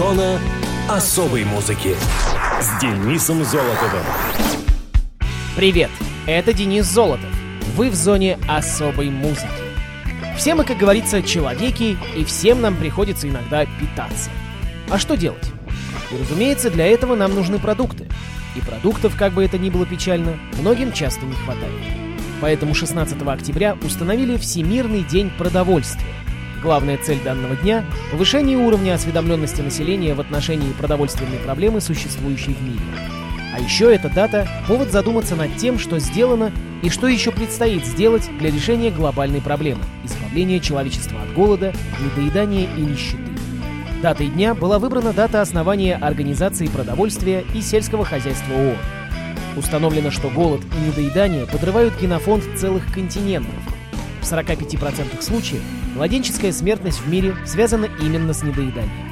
Зона особой музыки с Денисом Золотовым. Привет, это Денис Золотов. Вы в зоне особой музыки. Все мы, как говорится, человеки, и всем нам приходится иногда питаться. А что делать? И, разумеется, для этого нам нужны продукты. И продуктов, как бы это ни было печально, многим часто не хватает. Поэтому 16 октября установили Всемирный день продовольствия. Главная цель данного дня – повышение уровня осведомленности населения в отношении продовольственной проблемы, существующей в мире. А еще эта дата – повод задуматься над тем, что сделано и что еще предстоит сделать для решения глобальной проблемы – избавления человечества от голода, недоедания и нищеты. Датой дня была выбрана дата основания Организации продовольствия и сельского хозяйства ООН. Установлено, что голод и недоедание подрывают генофонд целых континентов. В 45% случаев младенческая смертность в мире связана именно с недоеданием.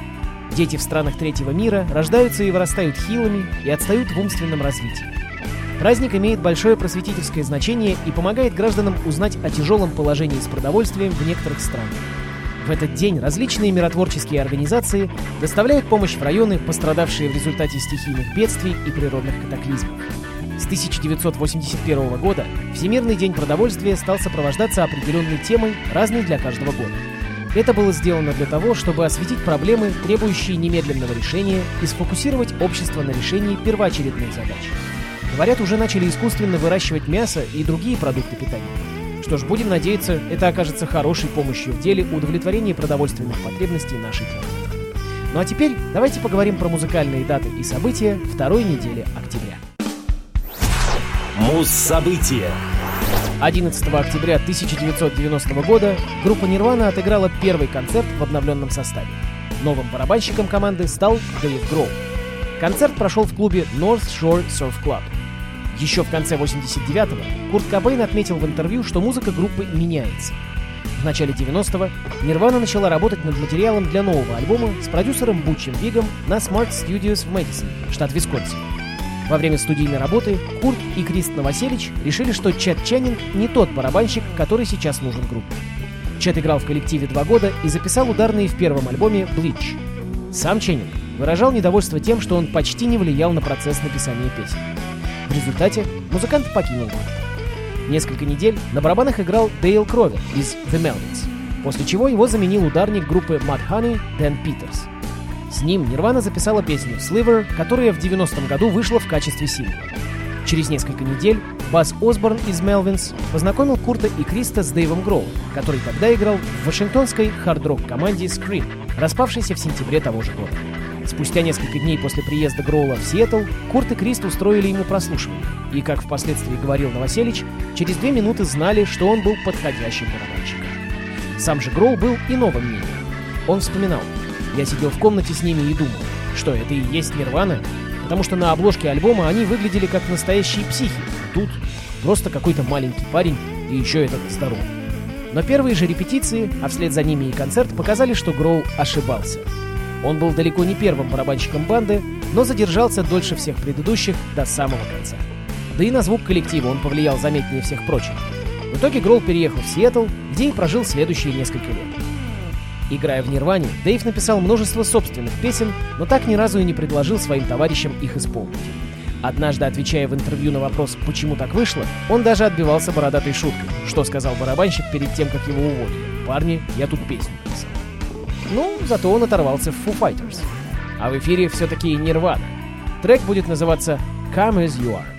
Дети в странах третьего мира рождаются и вырастают хилыми и отстают в умственном развитии. Праздник имеет большое просветительское значение и помогает гражданам узнать о тяжелом положении с продовольствием в некоторых странах. В этот день различные миротворческие организации доставляют помощь в районы, пострадавшие в результате стихийных бедствий и природных катаклизмов. С 1981 года Всемирный день продовольствия стал сопровождаться определенной темой, разной для каждого года. Это было сделано для того, чтобы осветить проблемы, требующие немедленного решения, и сфокусировать общество на решении первоочередных задач. Говорят, уже начали искусственно выращивать мясо и другие продукты питания. Что ж, будем надеяться, это окажется хорошей помощью в деле удовлетворения продовольственных потребностей нашей планеты. Ну а теперь давайте поговорим про музыкальные даты и события второй недели октября. Муз-события. 11 октября 1990 года группа Nirvana отыграла первый концерт в обновленном составе. Новым барабанщиком команды стал Дэйв Гроу. Концерт прошел в клубе North Shore Surf Club. Еще в конце 89-го Курт Кобейн отметил в интервью, что музыка группы меняется. В начале 90-го Nirvana начала работать над материалом для нового альбома с продюсером Бутчем Вигом на Smart Studios в Мэдисон, штат Висконсин. Во время студийной работы Курт и Крист Новоселич решили, что Чет Ченнинг не тот барабанщик, который сейчас нужен группе. Чет играл в коллективе два года и записал ударные в первом альбоме «Bleach». Сам Ченнинг выражал недовольство тем, что он почти не влиял на процесс написания песен. В результате музыкант покинул группу. Несколько недель на барабанах играл Дейл Кровер из The Melvins, после чего его заменил ударник группы Mud Honey Дэн Питерс. С ним Нирвана записала песню Sliver, которая в 90-м году вышла в качестве сингла. Через несколько недель Бас Осборн из Melvins познакомил Курта и Криста с Дэйвом Гроу, который тогда играл в вашингтонской хард-рок команде Scream, распавшейся в сентябре того же года. Спустя несколько дней после приезда Гроула в Сиэтл, Курт и Крист устроили ему прослушивание. И, как впоследствии говорил Новоселич, через две минуты знали, что он был подходящим барабанщиком. Сам же Гроу был иного мнения. Он вспоминал, я сидел в комнате с ними и думал, что это и есть Нирвана, потому что на обложке альбома они выглядели как настоящие психи. Тут просто какой-то маленький парень и еще этот здоровый. Но первые же репетиции, а вслед за ними и концерт, показали, что Гроу ошибался. Он был далеко не первым барабанщиком банды, но задержался дольше всех предыдущих до самого конца. Да и на звук коллектива он повлиял заметнее всех прочих. В итоге Гроу переехал в Сиэтл, где и прожил следующие несколько лет. Играя в Нирване, Дэйв написал множество собственных песен, но так ни разу и не предложил своим товарищам их исполнить. Однажды, отвечая в интервью на вопрос, почему так вышло, он даже отбивался бородатой шуткой, что сказал барабанщик перед тем, как его уволили. «Парни, я тут песню писал». Ну, зато он оторвался в Foo Fighters. А в эфире все-таки Нирвана. Трек будет называться «Come As You Are».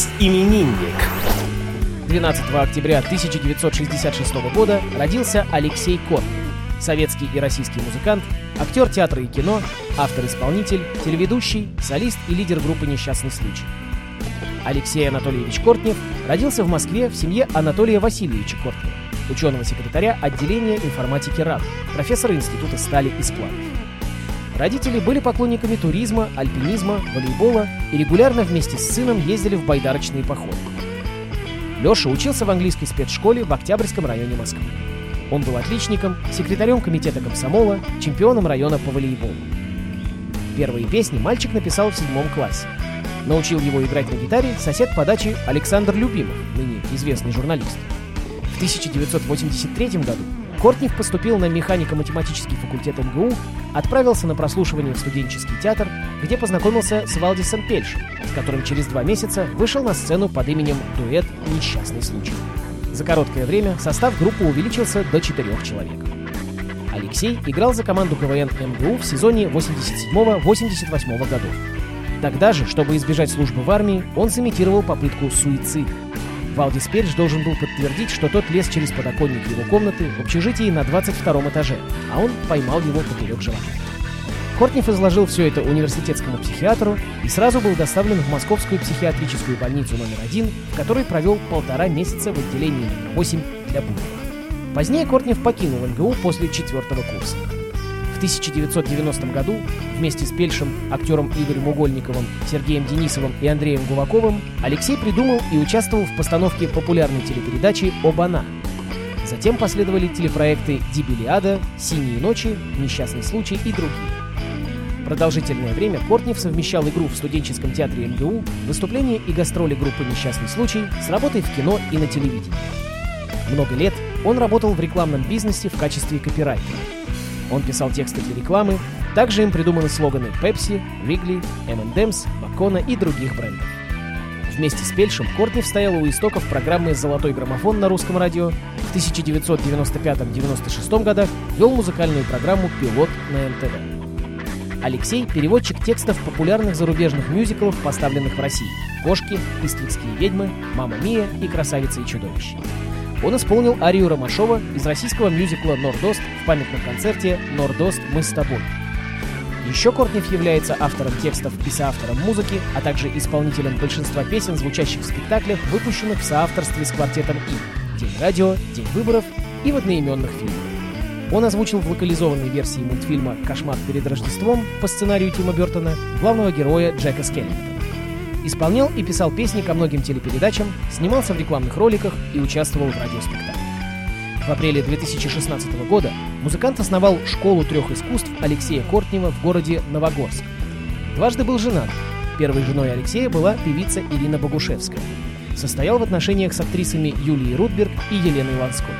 Белорус-именинник. 12 октября 1966 года родился Алексей Кот, советский и российский музыкант, актер театра и кино, автор-исполнитель, телеведущий, солист и лидер группы «Несчастный случай». Алексей Анатольевич Кортнев родился в Москве в семье Анатолия Васильевича Кортнева, ученого-секретаря отделения информатики РАН, профессора Института стали и сплавов. Родители были поклонниками туризма, альпинизма, волейбола и регулярно вместе с сыном ездили в байдарочные походы. Леша учился в английской спецшколе в Октябрьском районе Москвы. Он был отличником, секретарем комитета комсомола, чемпионом района по волейболу. Первые песни мальчик написал в седьмом классе. Научил его играть на гитаре сосед по даче Александр Любимов, ныне известный журналист. В 1983 году Кортнев поступил на механико-математический факультет МГУ, отправился на прослушивание в студенческий театр, где познакомился с Валдисом Пельшем, с которым через два месяца вышел на сцену под именем «Дуэт. Несчастный случай». За короткое время состав группы увеличился до четырех человек. Алексей играл за команду КВН МГУ в сезоне 87-88 годов. Тогда же, чтобы избежать службы в армии, он сымитировал попытку суицида. Валдис Пельш должен был подтвердить, что тот лез через подоконник его комнаты в общежитии на 22 этаже, а он поймал его поперек живота. Кортнев изложил все это университетскому психиатру и сразу был доставлен в Московскую психиатрическую больницу номер один, в которой провел полтора месяца в отделении номер 8 для буйных. Позднее Кортнев покинул МГУ после четвертого курса. В 1990 году вместе с Пельшем, актером Игорем Угольниковым, Сергеем Денисовым и Андреем Гуваковым Алексей придумал и участвовал в постановке популярной телепередачи «Обана». Затем последовали телепроекты «Дибилиада», «Синие ночи», «Несчастный случай» и другие. Продолжительное время Кортнев совмещал игру в студенческом театре МГУ, выступления и гастроли группы «Несчастный случай» с работой в кино и на телевидении. Много лет он работал в рекламном бизнесе в качестве копирайтера. Он писал тексты для рекламы, также им придуманы слоганы Pepsi, Wrigley, M&M's, Макона и других брендов. Вместе с Пельшем Кортнев стоял у истоков программы «Золотой граммофон» на русском радио. В 1995-96 годах вел музыкальную программу «Пилот» на НТВ. Алексей – переводчик текстов популярных зарубежных мюзиклов, поставленных в России «Кошки», «Иствикские ведьмы», «Мама Мия» и «Красавица и чудовище». Он исполнил арию Ромашова из российского мюзикла «Нордост» в памятном концерте «Нордост. Мы с тобой». Еще Кортнев является автором текстов и соавтором музыки, а также исполнителем большинства песен, звучащих в спектаклях, выпущенных в соавторстве с квартетом И «День радио», «День выборов» и в одноименных фильмах. Он озвучил в локализованной версии мультфильма «Кошмар перед Рождеством» по сценарию Тима Бертона главного героя Джека Скеллигана. Исполнял и писал песни ко многим телепередачам, снимался в рекламных роликах и участвовал в радиоспектаклях. В апреле 2016 года музыкант основал школу трех искусств Алексея Кортнева в городе Новогорск. Дважды был женат. Первой женой Алексея была певица Ирина Богушевская. Состоял в отношениях с актрисами Юлией Рудберг и Еленой Ланской.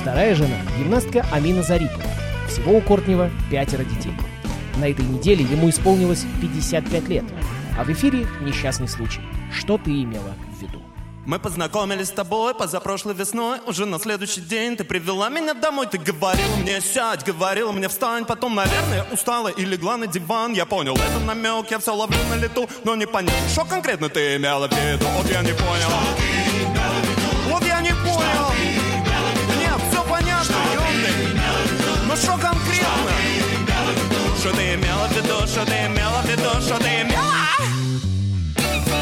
Вторая жена – гимнастка Амина Зарипова. Всего у Кортнева пятеро детей. На этой неделе ему исполнилось 55 лет. А в эфире несчастный случай. Что ты имела в виду? Мы познакомились с тобой позапрошлой весной. Уже на следующий день ты привела меня домой. Ты говорила мне сядь, говорила мне встань Потом, наверное, устала и легла на диван. Я понял, это намек, я все ловлю на лету. Но не понятно, что конкретно ты имела в виду? Вот я не понял Что ты имела в виду, что ты имела в виду, что ты имела?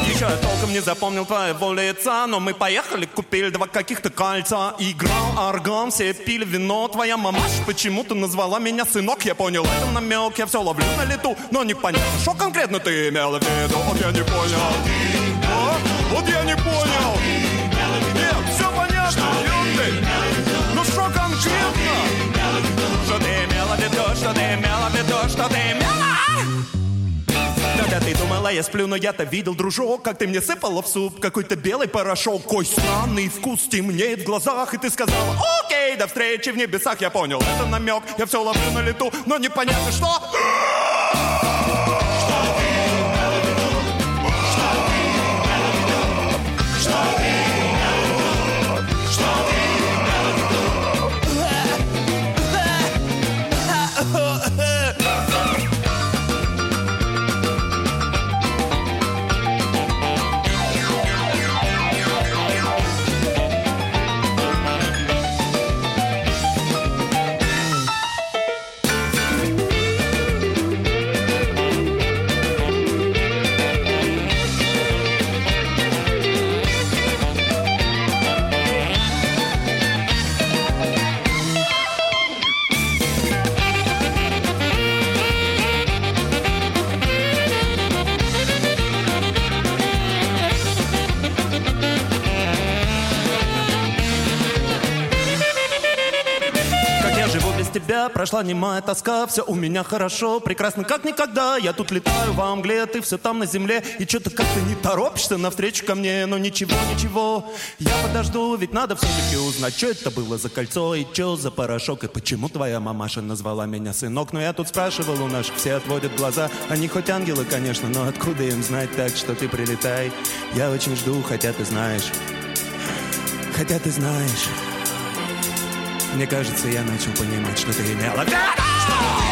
Еще я толком не запомнил твоего лица Но мы поехали, купили два каких-то кольца. Играл орган, все пили вино. Твоя мамаша почему-то назвала меня сынок. Я понял, это намек, я все ловлю на лету Но непонятно, что конкретно ты имела в виду. Вот я не понял? Вот я не понял Думала, я сплю, но я-то видел, дружок, как ты мне сыпала в суп какой-то белый порошок. Кой странный вкус темнеет в глазах, и ты сказала, окей, до встречи в небесах. Я понял, это намек, я все ловлю на лету, но непонятно что. Прошла немая тоска, все у меня хорошо, прекрасно как никогда. Я тут летаю во мгле, ты все там на земле, и что-то как-то не торопишься навстречу ко мне, но ничего, ничего, я подожду, ведь надо все-таки узнать, что это было за кольцо и что за порошок, и почему твоя мамаша назвала меня сынок. Но я тут спрашивал у наших, все отводят глаза, они хоть ангелы, конечно, но откуда им знать так, что ты прилетай? Я очень жду, хотя ты знаешь, хотя ты знаешь. Мне кажется, я начал понимать, что ты имела. Что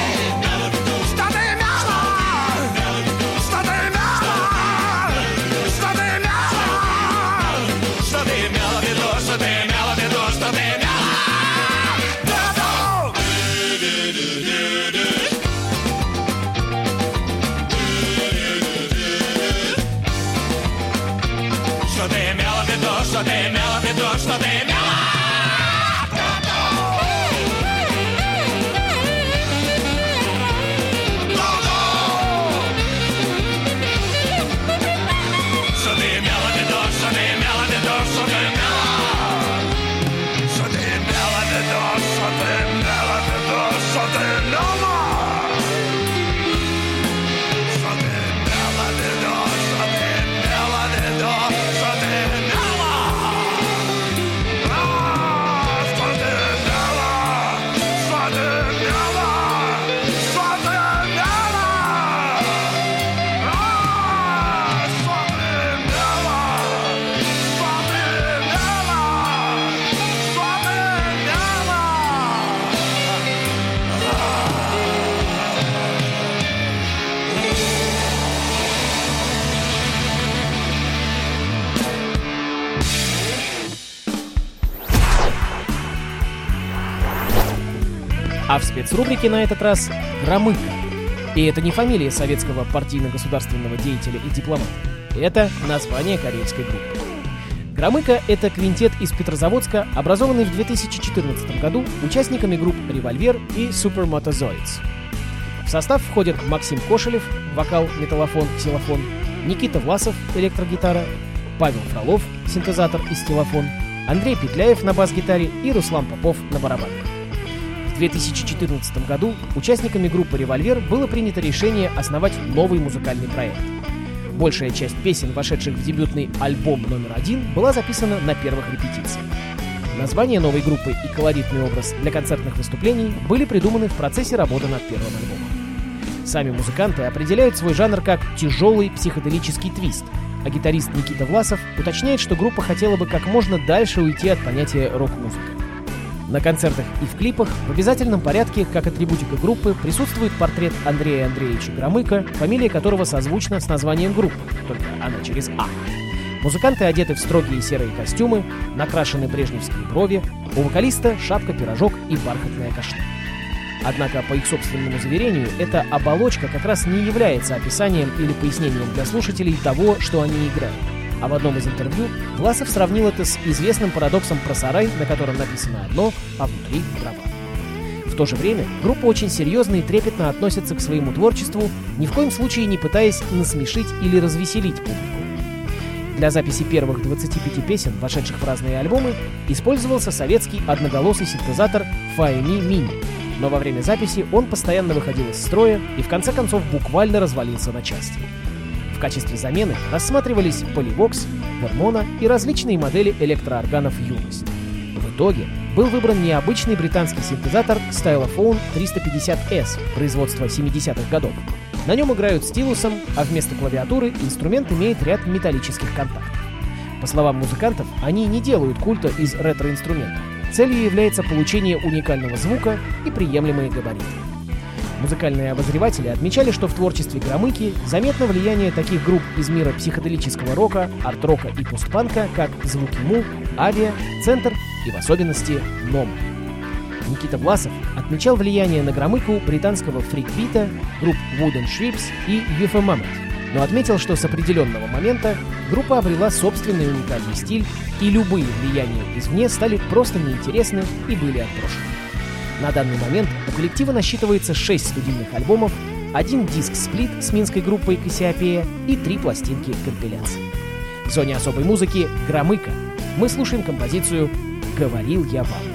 В спецрубрике на этот раз Громыко. И это не фамилия советского партийно-государственного деятеля и дипломата. Это название карельской группы. Громыко — это квинтет из Петрозаводска, образованный в 2014 году участниками групп «Револьвер» и «Супермотозоидс». В состав входят Максим Кошелев, вокал, металлофон, ксилофон, Никита Власов, электрогитара, Павел Фролов, синтезатор и стилофон, Андрей Петляев на бас-гитаре и Руслан Попов на барабанах. В 2014 году участниками группы «Револьвер» было принято решение основать новый музыкальный проект. Большая часть песен, вошедших в дебютный альбом номер один, была записана на первых репетициях. Название новой группы и колоритный образ для концертных выступлений были придуманы в процессе работы над первым альбомом. Сами музыканты определяют свой жанр как тяжелый психоделический твист, а гитарист Никита Власов уточняет, что группа хотела бы как можно дальше уйти от понятия рок-музыка. На концертах и в клипах в обязательном порядке, как атрибутика группы, присутствует портрет Андрея Андреевича Громыка, фамилия которого созвучна с названием группы, только она через А. Музыканты одеты в строгие серые костюмы, накрашены брежневские брови, у вокалиста шапка-пирожок и бархатная кашня. Однако, по их собственному заверению, эта оболочка как раз не является описанием или пояснением для слушателей того, что они играют. А в одном из интервью Власов сравнил это с известным парадоксом про сарай, на котором написано одно, а внутри дрова. В то же время группа очень серьезно и трепетно относится к своему творчеству, ни в коем случае не пытаясь насмешить или развеселить публику. Для записи первых 25 песен, вошедших в разные альбомы, использовался советский одноголосый синтезатор Faemi Mini, но во время записи он постоянно выходил из строя и в конце концов буквально развалился на части. Качестве замены рассматривались Polyvox, Vermona и различные модели электроорганов «Юность». В итоге был выбран необычный британский синтезатор Stylophone 350S производства 70-х годов. На нем играют стилусом, а вместо клавиатуры инструмент имеет ряд металлических контактов. По словам музыкантов, они не делают культа из ретро-инструментов. Целью является получение уникального звука и приемлемые габариты. Музыкальные обозреватели отмечали, что в творчестве Громыки заметно влияние таких групп из мира психоделического рока, арт-рока и постпанка, как Звуки Му, Авиа, Центр и в особенности Ном. Никита Власов отмечал влияние на Громыку британского фрикбита, групп Wooden Shrips и UFO Mammoth, но отметил, что с определенного момента группа обрела собственный уникальный стиль, и любые влияния извне стали просто неинтересны и были отброшены. На данный момент у коллектива насчитывается 6 студийных альбомов, один диск-сплит с минской группой Кассиопея и три пластинки компиляции. В зоне особой музыки «Громыка» мы слушаем композицию «Говорил я вам».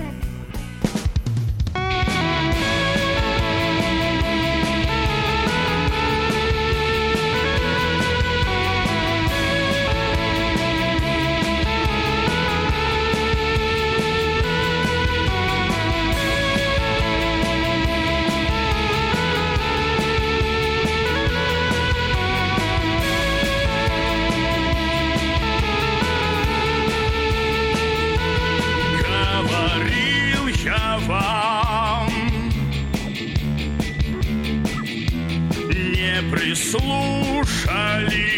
слушали.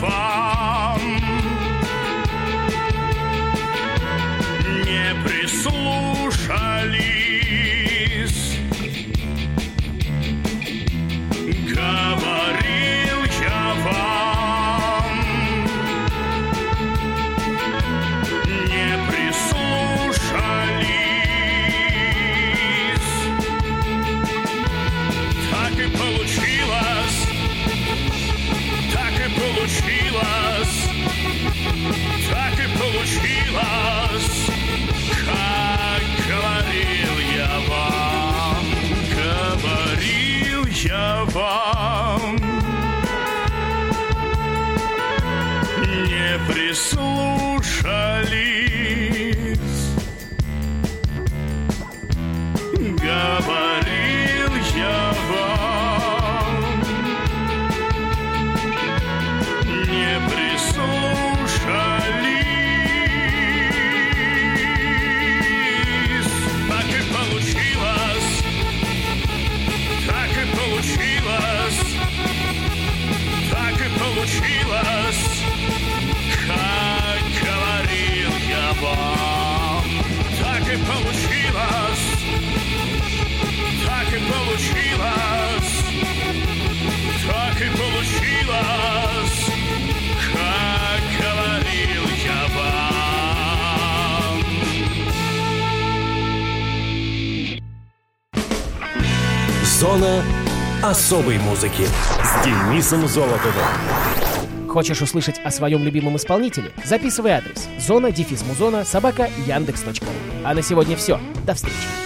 far. особой музыки с Денисом Золотовым. Хочешь услышать о своем любимом исполнителе? Записывай адрес зона дефис музона собака яндекс.ру. А на сегодня все. До встречи.